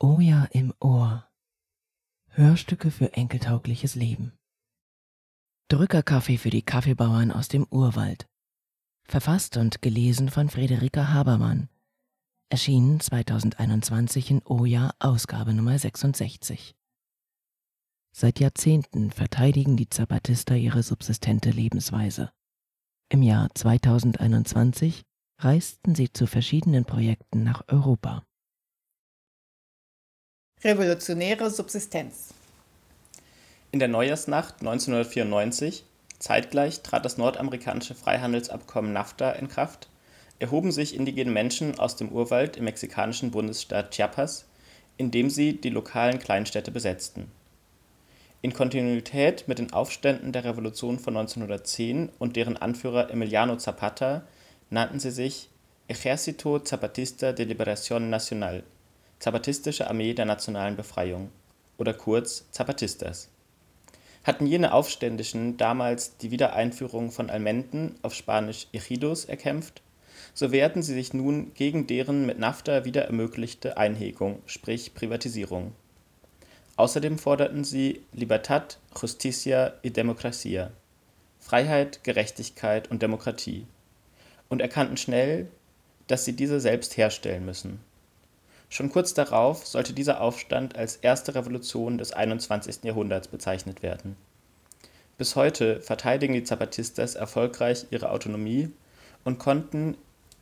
Oh ja im Ohr. Hörstücke für enkeltaugliches Leben. Drückerkaffee für die Kaffeebauern aus dem Urwald. Verfasst und gelesen von Friederika Habermann. Erschienen 2021 in Oja Ausgabe Nummer 66. Seit Jahrzehnten verteidigen die Zapatista ihre subsistente Lebensweise. Im Jahr 2021 reisten sie zu verschiedenen Projekten nach Europa. Revolutionäre Subsistenz. In der Neujahrsnacht 1994, zeitgleich trat das nordamerikanische Freihandelsabkommen NAFTA in Kraft, erhoben sich indigene Menschen aus dem Urwald im mexikanischen Bundesstaat Chiapas, indem sie die lokalen Kleinstädte besetzten. In Kontinuität mit den Aufständen der Revolution von 1910 und deren Anführer Emiliano Zapata nannten sie sich Ejército Zapatista de Liberación Nacional Zapatistische Armee der nationalen Befreiung oder kurz Zapatistas. Hatten jene Aufständischen damals die Wiedereinführung von Almenden auf Spanisch Ejidos erkämpft, so wehrten sie sich nun gegen deren mit NAFTA wieder ermöglichte Einhegung, sprich Privatisierung. Außerdem forderten sie Libertad, Justicia y Democracia Freiheit, Gerechtigkeit und Demokratie und erkannten schnell, dass sie diese selbst herstellen müssen Schon kurz darauf sollte dieser Aufstand als erste Revolution des 21. Jahrhunderts bezeichnet werden. Bis heute verteidigen die Zapatistas erfolgreich ihre Autonomie und konnten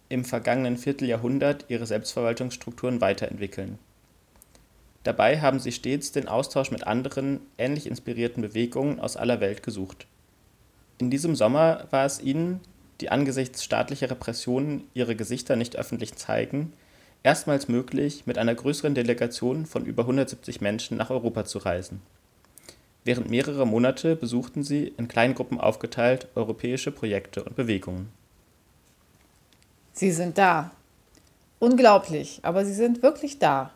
im vergangenen Vierteljahrhundert ihre Selbstverwaltungsstrukturen weiterentwickeln. Dabei haben sie stets den Austausch mit anderen, ähnlich inspirierten Bewegungen aus aller Welt gesucht. In diesem Sommer war es ihnen, die angesichts staatlicher Repressionen ihre Gesichter nicht öffentlich zeigen, erstmals möglich, mit einer größeren Delegation von über 170 Menschen nach Europa zu reisen. Während mehrerer Monate besuchten sie, in Kleingruppen aufgeteilt, europäische Projekte und Bewegungen. Sie sind da. Unglaublich, aber sie sind wirklich da.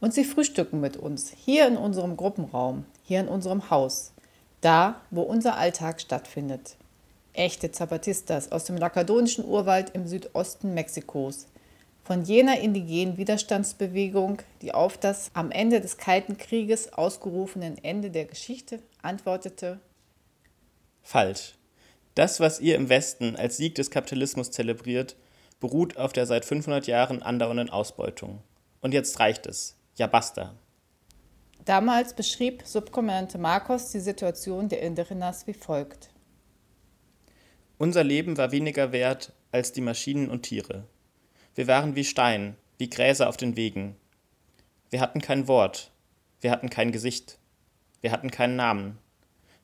Und sie frühstücken mit uns, hier in unserem Gruppenraum, hier in unserem Haus, da, wo unser Alltag stattfindet. Echte Zapatistas aus dem lakadonischen Urwald im Südosten Mexikos, von jener indigenen Widerstandsbewegung, die auf das am Ende des Kalten Krieges ausgerufenen Ende der Geschichte antwortete Falsch. Das, was ihr im Westen als Sieg des Kapitalismus zelebriert, beruht auf der seit 500 Jahren andauernden Ausbeutung. Und jetzt reicht es. Ja, basta. Damals beschrieb Subkommandante Marcos die Situation der Inderinas wie folgt. Unser Leben war weniger wert als die Maschinen und Tiere. Wir waren wie Stein, wie Gräser auf den Wegen. Wir hatten kein Wort, wir hatten kein Gesicht, wir hatten keinen Namen,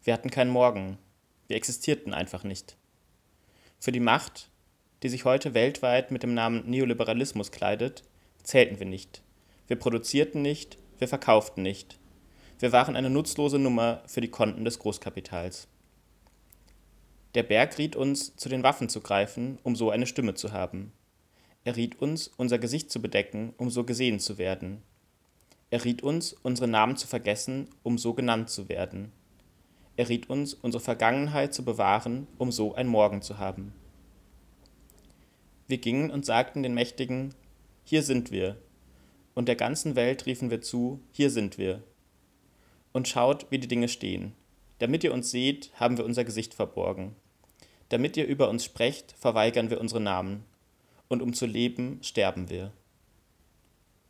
wir hatten keinen Morgen, wir existierten einfach nicht. Für die Macht, die sich heute weltweit mit dem Namen Neoliberalismus kleidet, zählten wir nicht. Wir produzierten nicht, wir verkauften nicht. Wir waren eine nutzlose Nummer für die Konten des Großkapitals. Der Berg riet uns, zu den Waffen zu greifen, um so eine Stimme zu haben. Er riet uns, unser Gesicht zu bedecken, um so gesehen zu werden. Er riet uns, unsere Namen zu vergessen, um so genannt zu werden. Er riet uns, unsere Vergangenheit zu bewahren, um so ein Morgen zu haben. Wir gingen und sagten den Mächtigen, hier sind wir. Und der ganzen Welt riefen wir zu, hier sind wir. Und schaut, wie die Dinge stehen. Damit ihr uns seht, haben wir unser Gesicht verborgen. Damit ihr über uns sprecht, verweigern wir unsere Namen und um zu leben, sterben wir.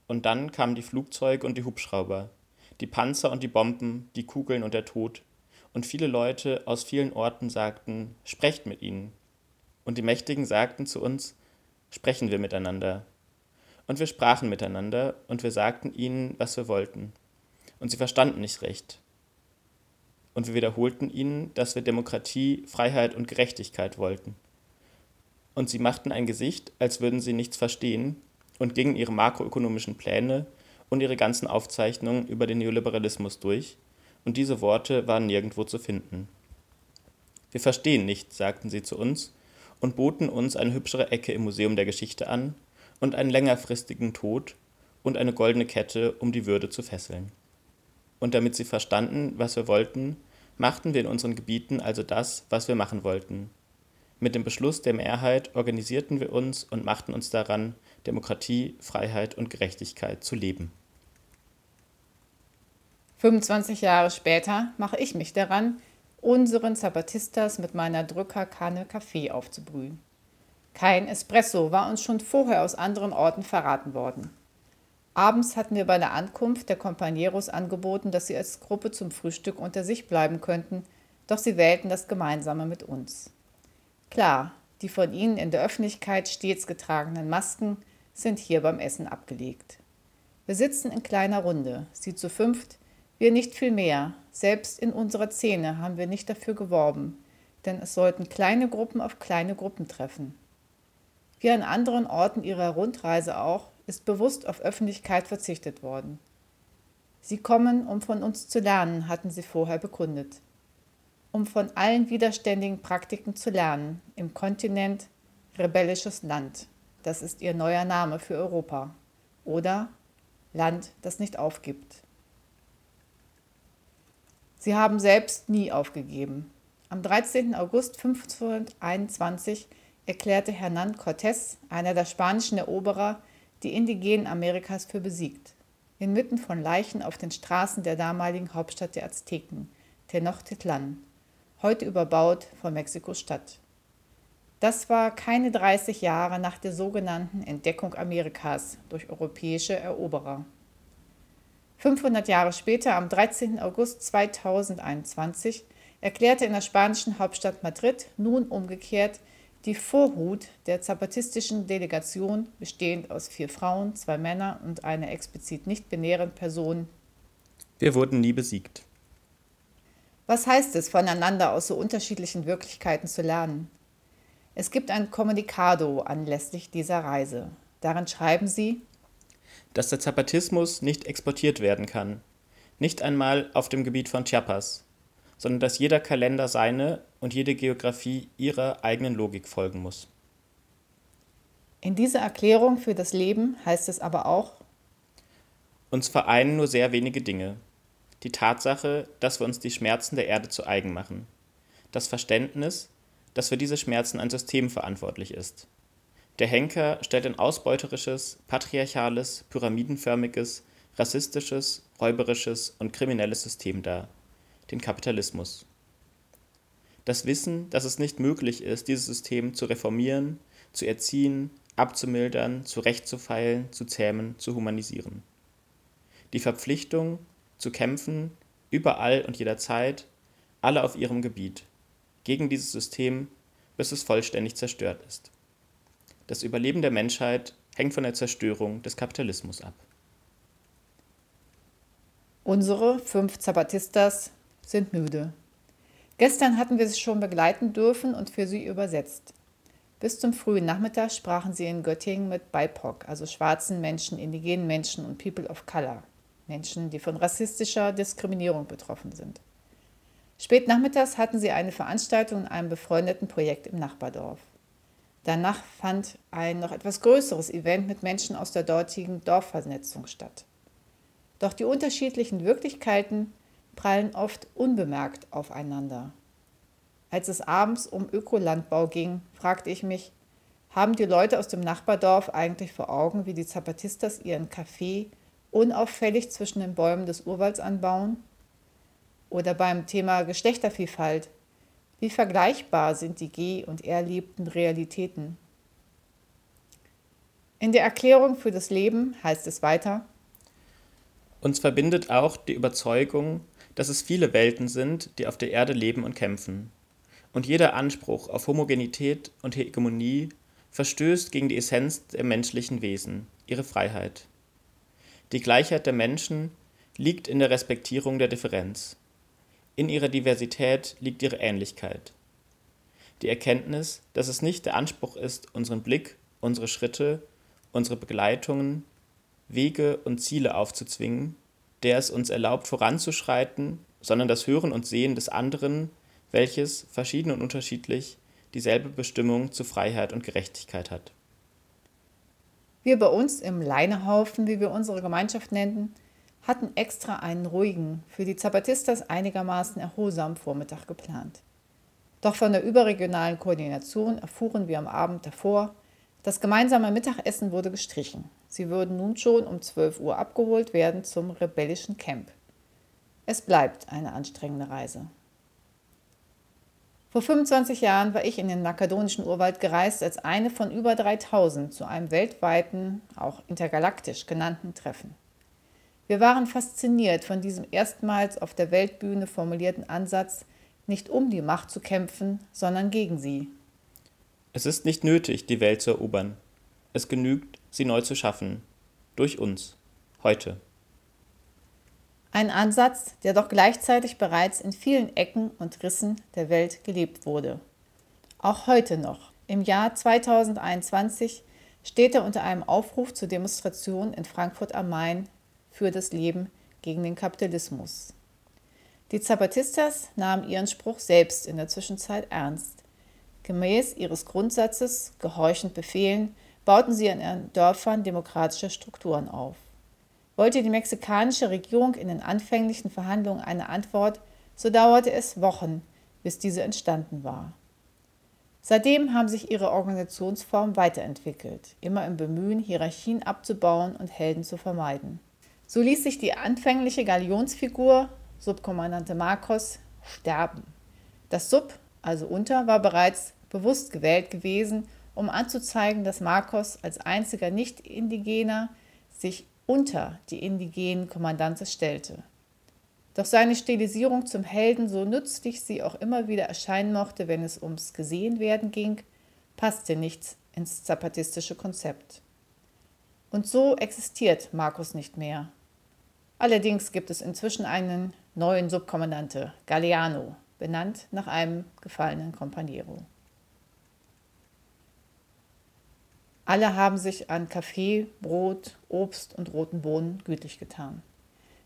Und dann kamen die Flugzeuge und die Hubschrauber, die Panzer und die Bomben, die Kugeln und der Tod, und viele Leute aus vielen Orten sagten, sprecht mit ihnen. Und die Mächtigen sagten zu uns, sprechen wir miteinander. Und wir sprachen miteinander, und wir sagten ihnen, was wir wollten. Und sie verstanden nicht recht. Und wir wiederholten ihnen, dass wir Demokratie, Freiheit und Gerechtigkeit wollten und sie machten ein Gesicht, als würden sie nichts verstehen und gingen ihre makroökonomischen Pläne und ihre ganzen Aufzeichnungen über den Neoliberalismus durch, und diese Worte waren nirgendwo zu finden. Wir verstehen nicht, sagten sie zu uns und boten uns eine hübschere Ecke im Museum der Geschichte an und einen längerfristigen Tod und eine goldene Kette, um die Würde zu fesseln. Und damit sie verstanden, was wir wollten, machten wir in unseren Gebieten also das, was wir machen wollten, mit dem Beschluss der Mehrheit organisierten wir uns und machten uns daran, Demokratie, Freiheit und Gerechtigkeit zu leben. 25 Jahre später mache ich mich daran, unseren Zapatistas mit meiner Drückerkanne Kaffee aufzubrühen. Kein Espresso war uns schon vorher aus anderen Orten verraten worden. Abends hatten wir bei der Ankunft der Companeros angeboten, dass sie als Gruppe zum Frühstück unter sich bleiben könnten, doch sie wählten das Gemeinsame mit uns. Klar, die von ihnen in der Öffentlichkeit stets getragenen Masken sind hier beim Essen abgelegt. Wir sitzen in kleiner Runde, sie zu fünft, wir nicht viel mehr. Selbst in unserer Szene haben wir nicht dafür geworben, denn es sollten kleine Gruppen auf kleine Gruppen treffen. Wie an anderen Orten ihrer Rundreise auch, ist bewusst auf Öffentlichkeit verzichtet worden. Sie kommen, um von uns zu lernen, hatten sie vorher bekundet. Um von allen widerständigen Praktiken zu lernen, im Kontinent rebellisches Land. Das ist ihr neuer Name für Europa. Oder Land, das nicht aufgibt. Sie haben selbst nie aufgegeben. Am 13. August 1521 erklärte Hernán Cortés, einer der spanischen Eroberer, die Indigenen Amerikas für besiegt. Inmitten von Leichen auf den Straßen der damaligen Hauptstadt der Azteken, Tenochtitlan, heute überbaut von Mexiko-Stadt. Das war keine 30 Jahre nach der sogenannten Entdeckung Amerikas durch europäische Eroberer. 500 Jahre später, am 13. August 2021, erklärte in der spanischen Hauptstadt Madrid nun umgekehrt die Vorhut der zapatistischen Delegation, bestehend aus vier Frauen, zwei Männern und einer explizit nicht binären Person. Wir wurden nie besiegt. Was heißt es, voneinander aus so unterschiedlichen Wirklichkeiten zu lernen? Es gibt ein Kommunikado anlässlich dieser Reise. Darin schreiben sie, dass der Zapatismus nicht exportiert werden kann, nicht einmal auf dem Gebiet von Chiapas, sondern dass jeder Kalender seine und jede Geografie ihrer eigenen Logik folgen muss. In dieser Erklärung für das Leben heißt es aber auch, uns vereinen nur sehr wenige Dinge. Die Tatsache, dass wir uns die Schmerzen der Erde zu eigen machen. Das Verständnis, dass für diese Schmerzen ein System verantwortlich ist. Der Henker stellt ein ausbeuterisches, patriarchales, pyramidenförmiges, rassistisches, räuberisches und kriminelles System dar den Kapitalismus. Das Wissen, dass es nicht möglich ist, dieses System zu reformieren, zu erziehen, abzumildern, zurechtzufeilen, zu zähmen, zu humanisieren. Die Verpflichtung, zu kämpfen, überall und jederzeit, alle auf ihrem Gebiet, gegen dieses System, bis es vollständig zerstört ist. Das Überleben der Menschheit hängt von der Zerstörung des Kapitalismus ab. Unsere fünf Zapatistas sind müde. Gestern hatten wir sie schon begleiten dürfen und für sie übersetzt. Bis zum frühen Nachmittag sprachen sie in Göttingen mit BIPOC, also schwarzen Menschen, indigenen Menschen und People of Color, Menschen, die von rassistischer Diskriminierung betroffen sind. Spät nachmittags hatten sie eine Veranstaltung in einem befreundeten Projekt im Nachbardorf. Danach fand ein noch etwas größeres Event mit Menschen aus der dortigen Dorfvernetzung statt. Doch die unterschiedlichen Wirklichkeiten prallen oft unbemerkt aufeinander. Als es abends um Ökolandbau ging, fragte ich mich, haben die Leute aus dem Nachbardorf eigentlich vor Augen, wie die Zapatistas ihren Kaffee unauffällig zwischen den Bäumen des Urwalds anbauen? Oder beim Thema Geschlechtervielfalt, wie vergleichbar sind die geh- und erlebten Realitäten? In der Erklärung für das Leben heißt es weiter, uns verbindet auch die Überzeugung, dass es viele Welten sind, die auf der Erde leben und kämpfen. Und jeder Anspruch auf Homogenität und Hegemonie verstößt gegen die Essenz der menschlichen Wesen, ihre Freiheit. Die Gleichheit der Menschen liegt in der Respektierung der Differenz. In ihrer Diversität liegt ihre Ähnlichkeit. Die Erkenntnis, dass es nicht der Anspruch ist, unseren Blick, unsere Schritte, unsere Begleitungen, Wege und Ziele aufzuzwingen, der es uns erlaubt, voranzuschreiten, sondern das Hören und Sehen des anderen, welches, verschieden und unterschiedlich, dieselbe Bestimmung zu Freiheit und Gerechtigkeit hat. Wir bei uns im Leinehaufen, wie wir unsere Gemeinschaft nennen, hatten extra einen ruhigen, für die Zapatistas einigermaßen erholsamen Vormittag geplant. Doch von der überregionalen Koordination erfuhren wir am Abend davor, das gemeinsame Mittagessen wurde gestrichen. Sie würden nun schon um 12 Uhr abgeholt werden zum rebellischen Camp. Es bleibt eine anstrengende Reise. Vor 25 Jahren war ich in den makedonischen Urwald gereist als eine von über 3000 zu einem weltweiten, auch intergalaktisch genannten Treffen. Wir waren fasziniert von diesem erstmals auf der Weltbühne formulierten Ansatz, nicht um die Macht zu kämpfen, sondern gegen sie. Es ist nicht nötig, die Welt zu erobern. Es genügt, sie neu zu schaffen. Durch uns. Heute. Ein Ansatz, der doch gleichzeitig bereits in vielen Ecken und Rissen der Welt gelebt wurde. Auch heute noch, im Jahr 2021, steht er unter einem Aufruf zur Demonstration in Frankfurt am Main für das Leben gegen den Kapitalismus. Die Zapatistas nahmen ihren Spruch selbst in der Zwischenzeit ernst. Gemäß ihres Grundsatzes, gehorchend Befehlen, bauten sie in ihren Dörfern demokratische Strukturen auf. Wollte die mexikanische Regierung in den anfänglichen Verhandlungen eine Antwort, so dauerte es Wochen, bis diese entstanden war. Seitdem haben sich ihre Organisationsformen weiterentwickelt, immer im Bemühen, Hierarchien abzubauen und Helden zu vermeiden. So ließ sich die anfängliche Galionsfigur, Subkommandante Marcos, sterben. Das Sub, also unter, war bereits bewusst gewählt gewesen, um anzuzeigen, dass Marcos als einziger Nicht-Indigener sich unter die indigenen Kommandantes stellte. Doch seine Stilisierung zum Helden, so nützlich sie auch immer wieder erscheinen mochte, wenn es ums Gesehenwerden ging, passte nicht ins zapatistische Konzept. Und so existiert Markus nicht mehr. Allerdings gibt es inzwischen einen neuen Subkommandante, Galeano, benannt nach einem gefallenen Companiero. Alle haben sich an Kaffee, Brot, Obst und roten Bohnen gütlich getan.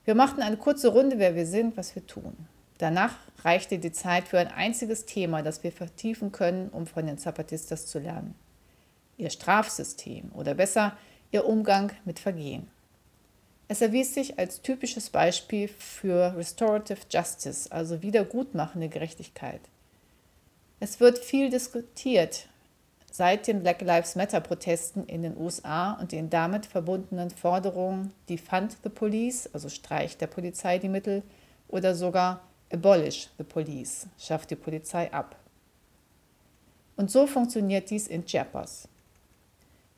Wir machten eine kurze Runde, wer wir sind, was wir tun. Danach reichte die Zeit für ein einziges Thema, das wir vertiefen können, um von den Zapatistas zu lernen. Ihr Strafsystem oder besser ihr Umgang mit Vergehen. Es erwies sich als typisches Beispiel für Restorative Justice, also wiedergutmachende Gerechtigkeit. Es wird viel diskutiert seit den Black Lives Matter-Protesten in den USA und den damit verbundenen Forderungen Defund the Police, also Streich der Polizei die Mittel, oder sogar Abolish the Police, schafft die Polizei ab. Und so funktioniert dies in Chiapas.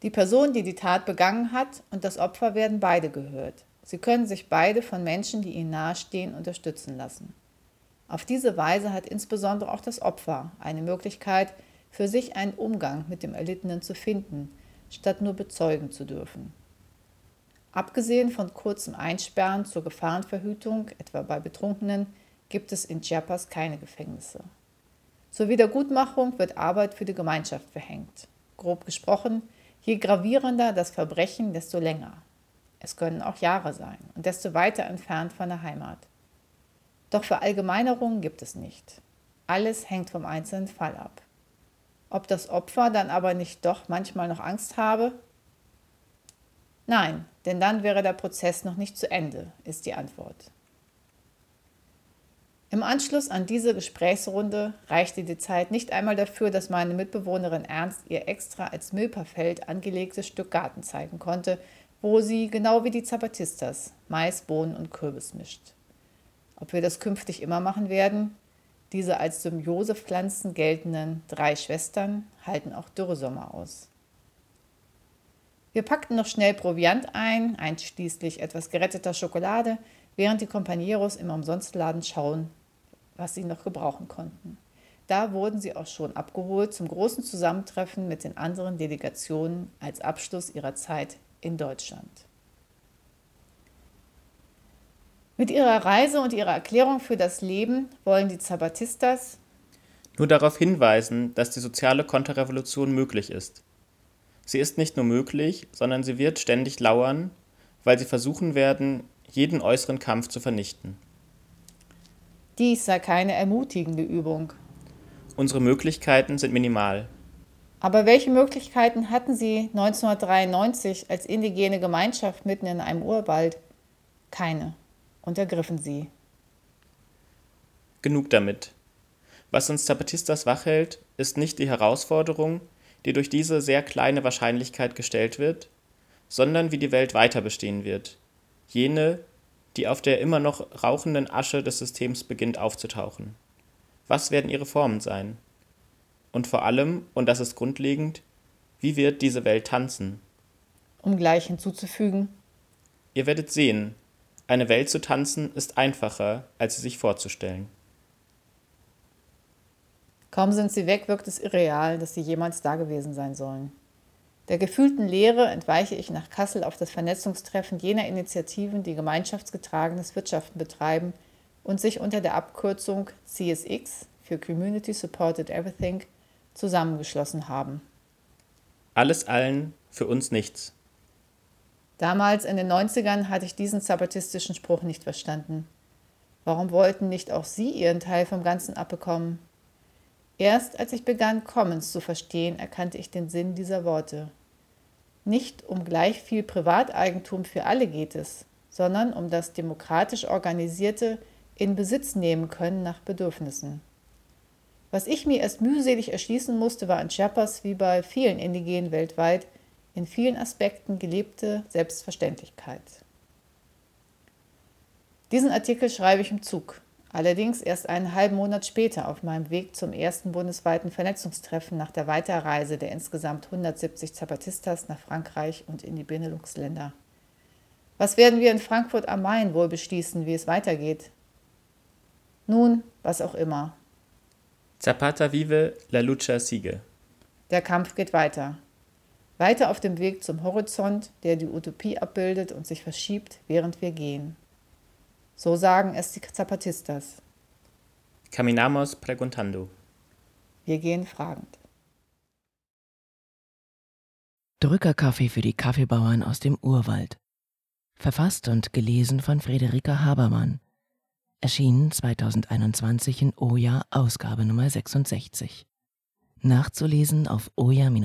Die Person, die die Tat begangen hat, und das Opfer werden beide gehört. Sie können sich beide von Menschen, die ihnen nahestehen, unterstützen lassen. Auf diese Weise hat insbesondere auch das Opfer eine Möglichkeit, für sich einen Umgang mit dem Erlittenen zu finden, statt nur bezeugen zu dürfen. Abgesehen von kurzem Einsperren zur Gefahrenverhütung, etwa bei Betrunkenen, gibt es in Chiapas keine Gefängnisse. Zur Wiedergutmachung wird Arbeit für die Gemeinschaft verhängt. Grob gesprochen, Je gravierender das Verbrechen, desto länger. Es können auch Jahre sein und desto weiter entfernt von der Heimat. Doch Verallgemeinerungen gibt es nicht. Alles hängt vom einzelnen Fall ab. Ob das Opfer dann aber nicht doch manchmal noch Angst habe? Nein, denn dann wäre der Prozess noch nicht zu Ende, ist die Antwort. Im Anschluss an diese Gesprächsrunde reichte die Zeit nicht einmal dafür, dass meine Mitbewohnerin Ernst ihr extra als Milperfeld angelegtes Stück Garten zeigen konnte, wo sie, genau wie die Zapatistas, Mais, Bohnen und Kürbis mischt. Ob wir das künftig immer machen werden? Diese als Symbiosepflanzen geltenden drei Schwestern halten auch Dürresommer aus. Wir packten noch schnell Proviant ein, einschließlich etwas geretteter Schokolade, während die Companeros im Umsonstladen schauen, was sie noch gebrauchen konnten. Da wurden sie auch schon abgeholt zum großen Zusammentreffen mit den anderen Delegationen als Abschluss ihrer Zeit in Deutschland. Mit ihrer Reise und ihrer Erklärung für das Leben wollen die Zapatistas nur darauf hinweisen, dass die soziale Konterrevolution möglich ist. Sie ist nicht nur möglich, sondern sie wird ständig lauern, weil sie versuchen werden, jeden äußeren Kampf zu vernichten. Dies sei keine ermutigende Übung. Unsere Möglichkeiten sind minimal. Aber welche Möglichkeiten hatten Sie 1993 als indigene Gemeinschaft mitten in einem Urwald? Keine. Und ergriffen sie. Genug damit. Was uns Zapatistas wachhält, ist nicht die Herausforderung, die durch diese sehr kleine Wahrscheinlichkeit gestellt wird, sondern wie die Welt weiter bestehen wird. Jene, die auf der immer noch rauchenden Asche des Systems beginnt aufzutauchen. Was werden ihre Formen sein? Und vor allem, und das ist grundlegend, wie wird diese Welt tanzen? Um gleich hinzuzufügen, Ihr werdet sehen, eine Welt zu tanzen ist einfacher, als sie sich vorzustellen. kaum sind sie weg, wirkt es irreal, dass sie jemals da gewesen sein sollen. Der gefühlten Leere entweiche ich nach Kassel auf das Vernetzungstreffen jener Initiativen, die gemeinschaftsgetragenes Wirtschaften betreiben und sich unter der Abkürzung CSX für Community Supported Everything zusammengeschlossen haben. Alles allen, für uns nichts. Damals in den 90ern hatte ich diesen zapatistischen Spruch nicht verstanden. Warum wollten nicht auch sie ihren Teil vom Ganzen abbekommen? Erst als ich begann, Commons zu verstehen, erkannte ich den Sinn dieser Worte. Nicht um gleich viel Privateigentum für alle geht es, sondern um das demokratisch organisierte in Besitz nehmen können nach Bedürfnissen. Was ich mir erst mühselig erschließen musste, war in Chiapas wie bei vielen Indigenen weltweit in vielen Aspekten gelebte Selbstverständlichkeit. Diesen Artikel schreibe ich im Zug, allerdings erst einen halben Monat später auf meinem Weg zum ersten bundesweiten Vernetzungstreffen nach der Weiterreise der insgesamt 170 Zapatistas nach Frankreich und in die Benelux-Länder. Was werden wir in Frankfurt am Main wohl beschließen, wie es weitergeht? Nun, was auch immer. Zapata vive, la lucha sigue. Der Kampf geht weiter. Weiter auf dem Weg zum Horizont, der die Utopie abbildet und sich verschiebt, während wir gehen. So sagen es die Zapatistas. Caminamos preguntando. Wir gehen fragend. Drückerkaffee für die Kaffeebauern aus dem Urwald. Verfasst und gelesen von Friederika Habermann. Erschienen 2021 in Oja Ausgabe Nummer 66. Nachzulesen auf oja-online.de.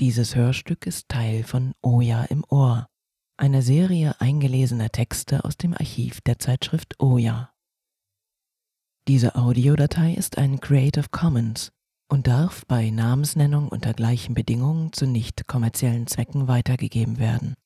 Dieses Hörstück ist Teil von Oja im Ohr, einer Serie eingelesener Texte aus dem Archiv der Zeitschrift Oja. Diese Audiodatei ist ein Creative Commons und darf bei Namensnennung unter gleichen Bedingungen zu nicht kommerziellen Zwecken weitergegeben werden